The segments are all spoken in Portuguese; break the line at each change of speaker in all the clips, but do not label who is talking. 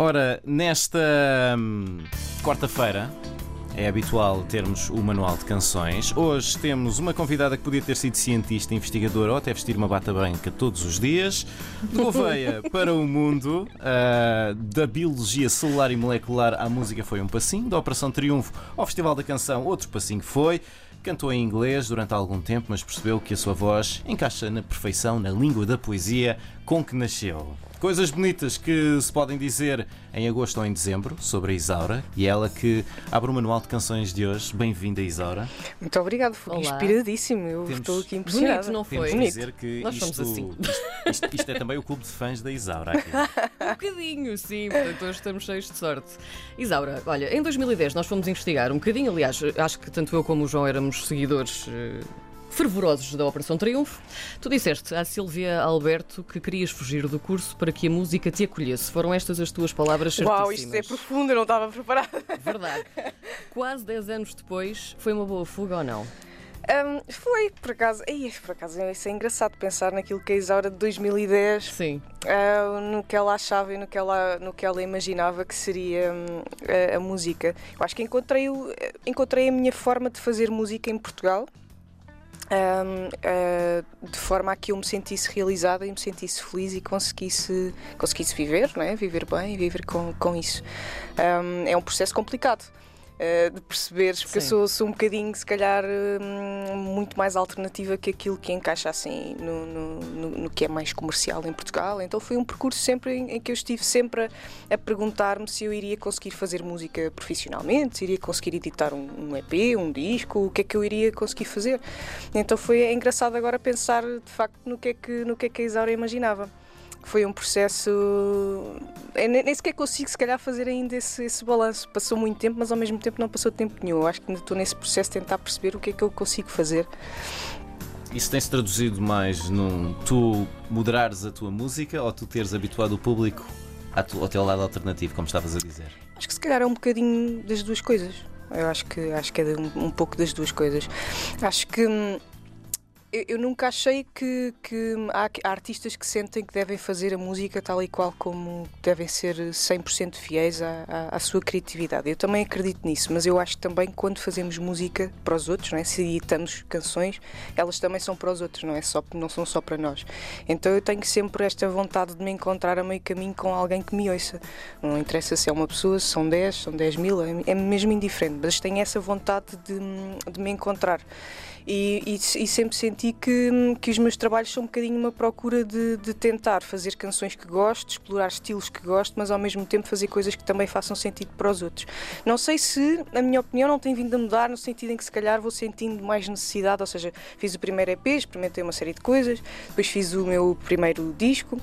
Ora, nesta hum, quarta-feira é habitual termos o manual de canções. Hoje temos uma convidada que podia ter sido cientista, investigadora ou até vestir uma bata branca todos os dias. De Gouveia para o mundo, ah, da biologia celular e molecular à música foi um passinho, da Operação Triunfo ao Festival da Canção outro passinho foi. Cantou em inglês durante algum tempo, mas percebeu que a sua voz encaixa na perfeição na língua da poesia com que nasceu. Coisas bonitas que se podem dizer em agosto ou em dezembro sobre a Isaura e ela que abre o manual de canções de hoje. Bem-vinda, Isaura.
Muito obrigado, foi
Olá.
inspiradíssimo. Eu
Temos-
estou aqui impressionada.
Bonito, não
Temos
foi?
de
Bonito.
dizer que
Nós
isto,
somos assim.
isto, isto- isto é também o clube de fãs da Isaura aqui.
Um bocadinho, sim, portanto hoje estamos cheios de sorte. Isaura, olha, em 2010 nós fomos investigar um bocadinho, aliás, acho que tanto eu como o João éramos seguidores eh, fervorosos da Operação Triunfo. Tu disseste à Silvia Alberto que querias fugir do curso para que a música te acolhesse. Foram estas as tuas palavras
Uau, isto é
certíssimas.
profundo, eu não estava preparada.
Verdade. Quase 10 anos depois, foi uma boa fuga ou não?
Hum, foi, por acaso, Ei, por acaso, isso é engraçado pensar naquilo que a Isaura de 2010,
Sim.
ah, no que ela achava e no que ela, no que ela imaginava que seria hum, a, a música. Eu acho que encontrei, encontrei a minha forma de fazer música em Portugal. Hum, ah, de forma a que eu me sentisse realizada e me sentisse feliz e conseguisse, conseguisse viver, é? viver bem e viver com, com isso. Hum, é um processo complicado. Uh, de perceberes, porque eu
Sim.
sou, sou um bocadinho, se calhar, hum, muito mais alternativa que aquilo que encaixa assim no, no, no- no que é mais comercial em Portugal. Então foi um percurso sempre em, em que eu estive sempre a, a perguntar-me se eu iria conseguir fazer música profissionalmente, se iria conseguir editar um, um EP, um disco, o que é que eu iria conseguir fazer. Então foi é engraçado agora pensar de facto no que é que, no que, é que a Isaura imaginava. Foi um processo. Eu nem sequer consigo, se calhar, fazer ainda esse, esse balanço. Passou muito tempo, mas ao mesmo tempo não passou tempo nenhum. Eu acho que ainda estou nesse processo de tentar perceber o que é que eu consigo fazer.
Isso tem-se traduzido mais num tu moderares a tua música ou tu teres habituado o público ao teu lado alternativo, como estavas a dizer?
Acho que se calhar é um bocadinho das duas coisas. Eu acho que, acho que é um, um pouco das duas coisas. Acho que hum, eu, eu nunca achei que, que há, artistas que sentem que devem fazer a música tal e qual como devem ser 100% fiéis à, à, à sua criatividade. Eu também acredito nisso, mas eu acho que também quando fazemos música para os outros, não é? se editamos canções, elas também são para os outros, não, é só, não são só para nós. Então eu tenho sempre esta vontade de me encontrar a meio caminho com alguém que me ouça. Não interessa se é uma pessoa, se são 10, são 10 mil, é, é mesmo indiferente, mas tenho essa vontade de, de me encontrar. E, e- e sempre senti que, que os meus trabalhos são um bocadinho uma procura de, de tentar fazer canções que gosto, explorar estilos que gosto, mas ao mesmo tempo fazer coisas que também façam sentido para os outros. Não sei se, a minha opinião, não tem vindo a mudar no sentido em que se calhar vou sentindo mais necessidade, ou seja, fiz o primeiro EP, experimentei uma série de coisas, depois fiz o meu primeiro disco,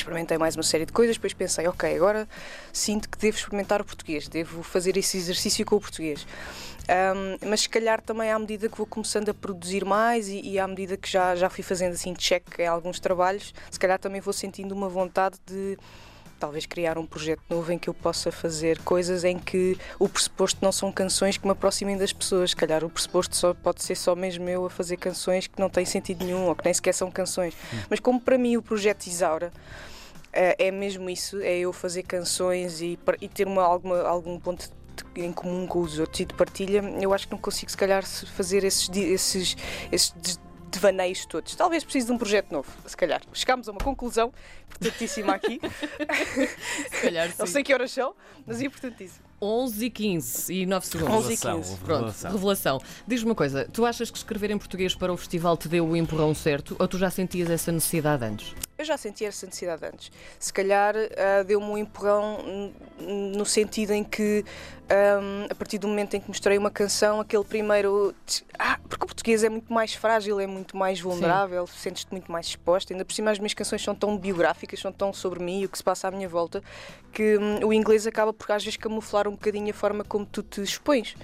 experimentei mais uma série de coisas, depois pensei, ok, agora sinto que devo experimentar o português, devo fazer esse exercício com o português. Ahm, mas se calhar também à medida que vou começando a produzir mais e, e à medida que já, já fui fazendo assim check em alguns trabalhos, se calhar também vou sentindo uma vontade de talvez criar um projeto novo em que eu possa fazer coisas em que o pressuposto não são canções que me aproximem das pessoas. Se calhar o pressuposto só pode ser só mesmo eu a fazer canções que não têm sentido nenhum ou que nem sequer são canções. Mas como para mim o projeto Isaura eh, é mesmo isso, é eu fazer canções e, e ter uma, alguma, algum ponto de- em comum com os outros e de partilha, eu acho que não consigo se calhar fazer esses, esses, esses devaneios todos. Talvez precise de um projeto novo, se calhar. Chegámos a uma conclusão importantíssima aqui.
Se calhar
Não
sim.
sei que horas são, mas é importantíssimo.
11 e 15 e 9 segundos.
11 e
Revelação,
15.
houve
Pronto,
revelação.
revelação. Diz-me uma coisa, tu achas que escrever em português para o festival te deu o empurrão certo ou tu já sentias essa necessidade antes?
Eu já senti essa necessidade antes. Se calhar ah, deu-me um empurrão no sentido em que, ahm, a partir do momento em que mostrei uma canção, aquele primeiro. Ah, porque o português é muito mais frágil, é muito mais vulnerável, sentes-te muito mais exposta. Ainda por cima, as minhas canções são tão biográficas, são tão sobre mim e o que se passa à minha volta, que hum, o inglês acaba por às vezes camuflar um bocadinho a forma como tu te expões.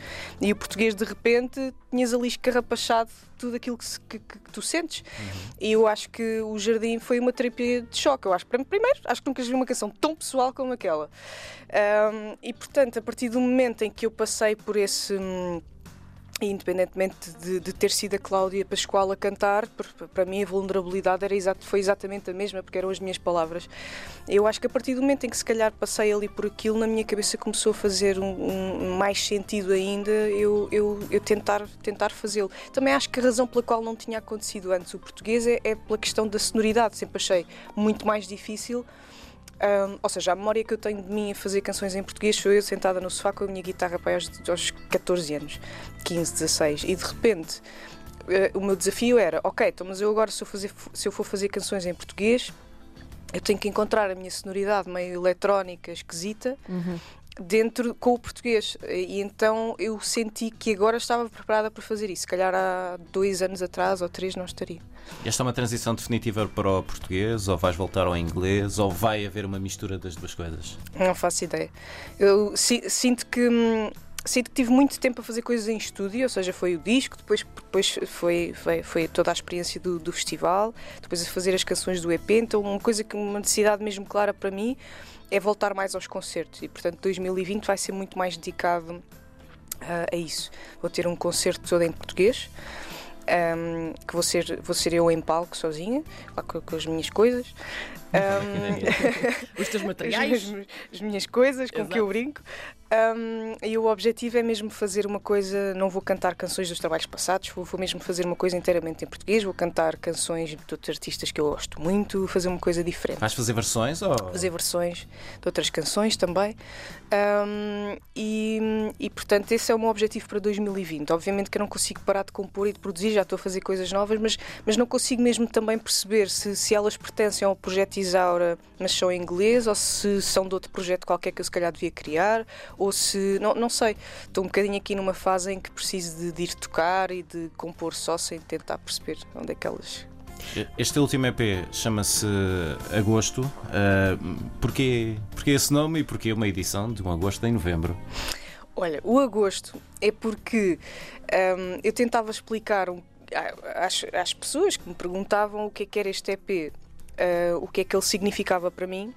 E o português, de repente, tinhas ali escarrapachado tudo aquilo que, se- que- que- que tu sentes. E eu acho que o Jardim foi uma terapia de choque. Eu acho, primeiro, acho que nunca vi uma canção tão pessoal como aquela. Ahm, e portanto, a partir do momento em que eu passei por esse. hum, Independentemente de, de, ter sido a Cláudia Pascoal a cantar, para mim a vulnerabilidade era exato, foi exatamente a mesma, porque eram as minhas palavras. Eu acho que a partir do momento em que se calhar passei ali por aquilo, na minha cabeça começou a fazer um, um mais sentido ainda eu, eu, eu tentar, tentar fazê-lo. Também acho que a razão pela qual não tinha acontecido antes o português é, é pela questão da sonoridade. Sempre achei muito mais difícil um, ou seja, a memória que eu tenho de mim a fazer canções em português sou eu sentada no sofá com a minha guitarra para aos, aos 14 anos, 15, 16, e de repente uh, o meu desafio era: ok, então, mas eu agora, se eu, fazer, se eu for fazer canções em português, eu tenho que encontrar a minha sonoridade meio eletrónica, esquisita, uhum dentro com o português. E então eu senti que agora estava preparada para fazer isso. Se calhar há dois anos atrás ou três não estaria.
Esta é uma transição definitiva para o português? Ou vais voltar ao inglês? Ou vai haver uma mistura das duas coisas?
Não faço ideia. Eu sinto que. Sinto que tive muito tempo a fazer coisas em estúdio, ou seja, foi o disco, depois, depois foi, foi, foi toda a experiência do, do festival, depois a fazer as canções do EP, então uma coisa que uma necessidade mesmo clara para mim é voltar mais aos concertos e, portanto, 2020 vai ser muito mais dedicado uh, a isso. Vou ter um concerto todo em português. Um, que vou ser, vou ser eu em palco sozinha, lá com, com as minhas coisas.
Um, Os teus materiais?
As, as minhas coisas com Exato. que eu brinco. Um, e o objetivo é mesmo fazer uma coisa. Não vou cantar canções dos trabalhos passados, vou, vou, mesmo fazer uma coisa inteiramente em português. Vou cantar canções de outros artistas que eu gosto muito, fazer uma coisa diferente.
Vais fazer versões? Ou...
Fazer versões de outras canções também. Um, e, e, portanto, esse é o meu objetivo para 2020. Obviamente que eu não consigo parar de compor e de produzir, já estou a fazer coisas novas, mas, mas não consigo mesmo também perceber se, se elas pertencem ao projeto Isaura, mas são em inglês, ou se são de outro projeto qualquer que eu se calhar devia criar ou se. Não, não sei. Estou um bocadinho aqui numa fase em que preciso de, de ir tocar e de compor só sem tentar perceber onde é que elas.
Este último EP chama-se Agosto. Uh, porquê, porquê esse nome e porquê uma edição de um agosto em novembro?
Olha, o agosto é porque um, eu tentava explicar às, às, pessoas que me perguntavam o que é que era este EP, uh, o que é que ele significava para mim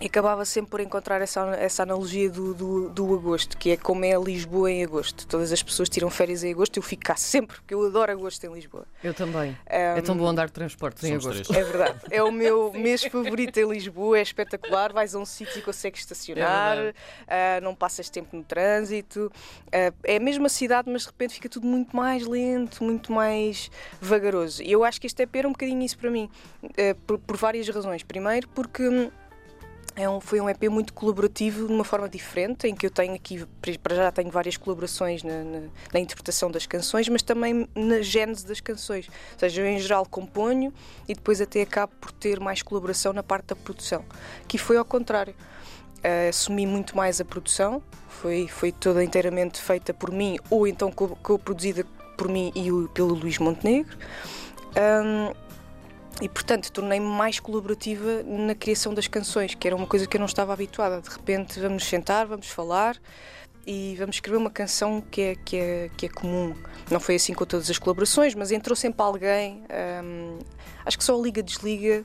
e acabava sempre por encontrar essa, essa analogia do, do, do, agosto, que é como é Lisboa em agosto. Todas as pessoas tiram férias em agosto, eu fico cá sempre, porque eu adoro agosto em Lisboa.
Eu também. Um, é tão bom andar de transportes em agosto.
Três. É verdade. É o meu mês favorito em Lisboa, é espetacular. Vais a um sítio e consegues estacionar, é uh, não passas tempo no trânsito. Uh, é a mesma cidade, mas de repente fica tudo muito mais lento, muito mais vagaroso. E eu acho que este EP era um bocadinho isso para mim, uh, por, por várias razões. Primeiro, porque hum, é um, foi um EP muito colaborativo de uma forma diferente, em que eu tenho aqui, para já tenho várias colaborações na, na, na, interpretação das canções, mas também na gênese das canções. Ou seja, eu em geral componho e depois até acabo por ter mais colaboração na parte da produção. Que foi ao contrário. Uh, assumi muito mais a produção, foi, foi toda inteiramente feita por mim, ou então co-produzida por mim e o, pelo Luís Montenegro. Um, e portanto tornei-me mais colaborativa na criação das canções, que era uma coisa que eu não estava habituada. De repente vamos sentar, vamos falar e vamos escrever uma canção que é, que é, que é comum. Não foi assim com todas as colaborações, mas entrou sempre alguém. Hum, acho que só a Liga Desliga.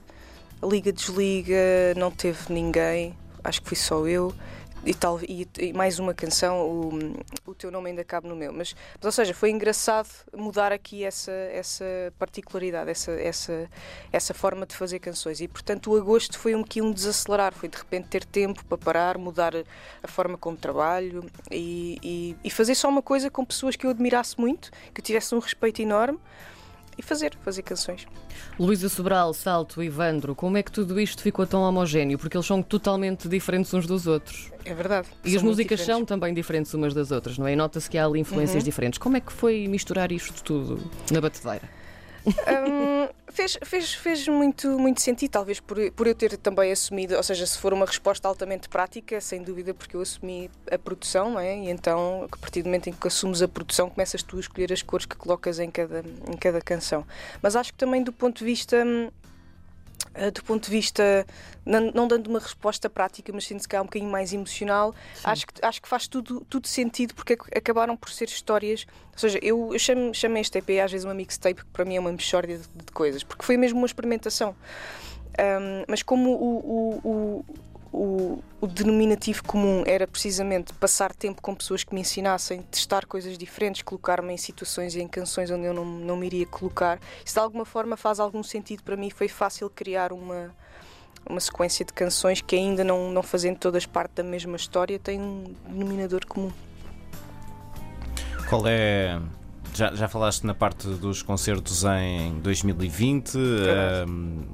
A Liga Desliga não teve ninguém, acho que fui só eu e, tal, e, e, mais uma canção, o, o teu nome ainda cabe no meu. Mas, mas, ou seja, foi engraçado mudar aqui essa, essa particularidade, essa, essa, essa forma de fazer canções. E portanto o agosto foi um um desacelerar, foi de repente ter tempo para parar, mudar a forma como trabalho e, e, e fazer só uma coisa com pessoas que eu admirasse muito, que eu tivesse um respeito enorme e fazer, fazer canções.
Luísa Sobral, Salto, Ivandro, como é que tudo isto ficou tão homogéneo? Porque eles são totalmente diferentes uns dos outros.
É verdade.
E as músicas são também diferentes umas das outras, não é? Nota-se que há ali influências uhum. diferentes. Como é que foi misturar isto tudo na batedeira?
Um, fez, fez, fez muito, muito sentido, talvez por, por eu ter também assumido, ou seja, se for uma resposta altamente prática, sem dúvida, porque eu assumi a produção, não é? E então, a partir do momento em que assumes a produção, começas tu a escolher as cores que colocas em cada, em cada canção. Mas acho que também do ponto de vista hum, do ponto de vista, não, não, dando uma resposta prática, mas sendo se calhar um bocadinho mais emocional, acho que, acho que faz tudo, tudo sentido porque acabaram por ser histórias. Ou seja, eu, eu chamo, chamo este EP às vezes uma mixtape, que para mim é uma mixórdia de, de coisas, porque foi mesmo uma experimentação. Um, mas como o, o, o o, o, denominativo comum era precisamente passar tempo com pessoas que me ensinassem, testar coisas diferentes, colocar-me em situações e em canções onde eu não, não me iria colocar. Isso de alguma forma faz algum sentido para mim. Foi fácil criar uma, uma sequência de canções que, ainda não, não fazendo todas parte da mesma história, tem um denominador comum.
Qual é já, já falaste na parte dos concertos em 2020, uh,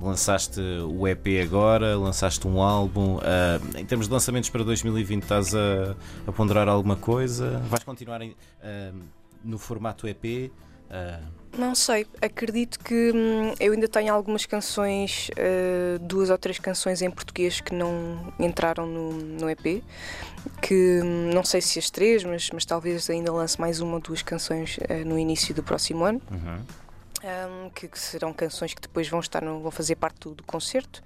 lançaste o EP agora, lançaste um álbum. Uh, em termos de lançamentos para 2020, estás a, a ponderar alguma coisa? Vais continuar em, uh, no formato EP?
Não sei, acredito que hum, eu ainda tenho algumas canções, uh, duas ou três canções em português que não entraram no, no EP, que hum, não sei se as três, mas, mas talvez ainda lance mais uma ou duas canções uh, no início do próximo ano. Uhum. Um, que, que, serão canções que depois vão estar no, vão fazer parte do, do concerto.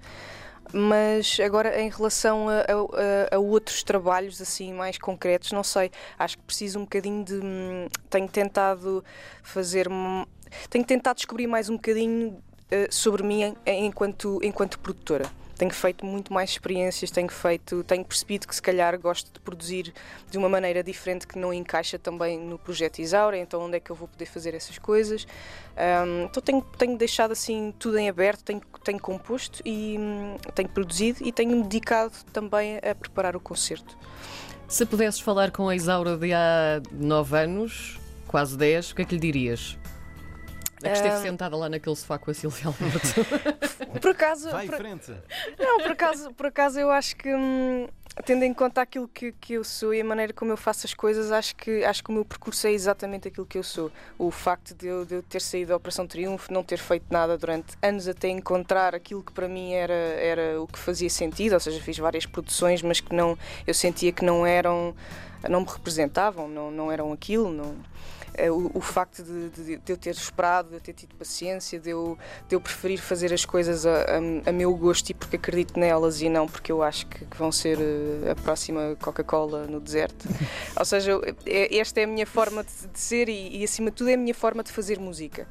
Mas agora, em relação a, a, a, outros trabalhos assim mais concretos, não sei. Acho que preciso um bocadinho de. Hum, tenho tentado fazer. Tenho tentado descobrir mais um bocadinho uh, sobre mim enquanto, enquanto produtora tenho feito muito mais experiências, tenho feito, tenho percebido que se calhar gosto de produzir de uma maneira diferente que não encaixa também no projeto Isaura, então onde é que eu vou poder fazer essas coisas? Um, então tenho, tenho deixado assim tudo em aberto, tenho, tenho composto e hum, tenho produzido e tenho me dedicado também a preparar o concerto.
Se pudesses falar com a Isaura de há 9 anos, quase 10, o que é que lhe dirias? É que esteve uh... sentada lá naquele sofá com a Silvia Almoto.
por acaso.
Vai por... frente.
Não, por acaso, por acaso eu acho que. Hum, tendo em conta aquilo que, que eu sou e a maneira como eu faço as coisas, acho que, acho que o meu percurso é exatamente aquilo que eu sou. O facto de eu, de eu ter saído da Operação Triunfo, não ter feito nada durante anos até encontrar aquilo que para mim era, era o que fazia sentido, ou seja, fiz várias produções, mas que não, eu sentia que não eram, não me representavam, não, não eram aquilo. Não, o, o facto de, de, de, eu ter esperado, de eu ter tido paciência, de eu, de eu preferir fazer as coisas a, a, a meu gosto e porque acredito nelas e não porque eu acho que, que vão ser eh, a próxima Coca-Cola no deserto. Ou seja, é, esta é a minha forma de, de ser e, e, acima de tudo, é a minha forma de fazer música.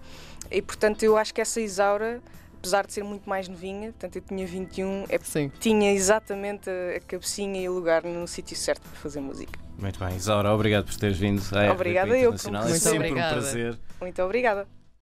E portanto, eu acho que essa Isaura apesar de ser muito mais novinha, portanto eu tinha 21, é, tinha exatamente a, a cabecinha e o lugar no sítio certo para fazer música.
Muito bem, Isaura, obrigado por teres vindo.
Obrigada eu.
É sempre obrigada. um prazer.
Muito obrigada.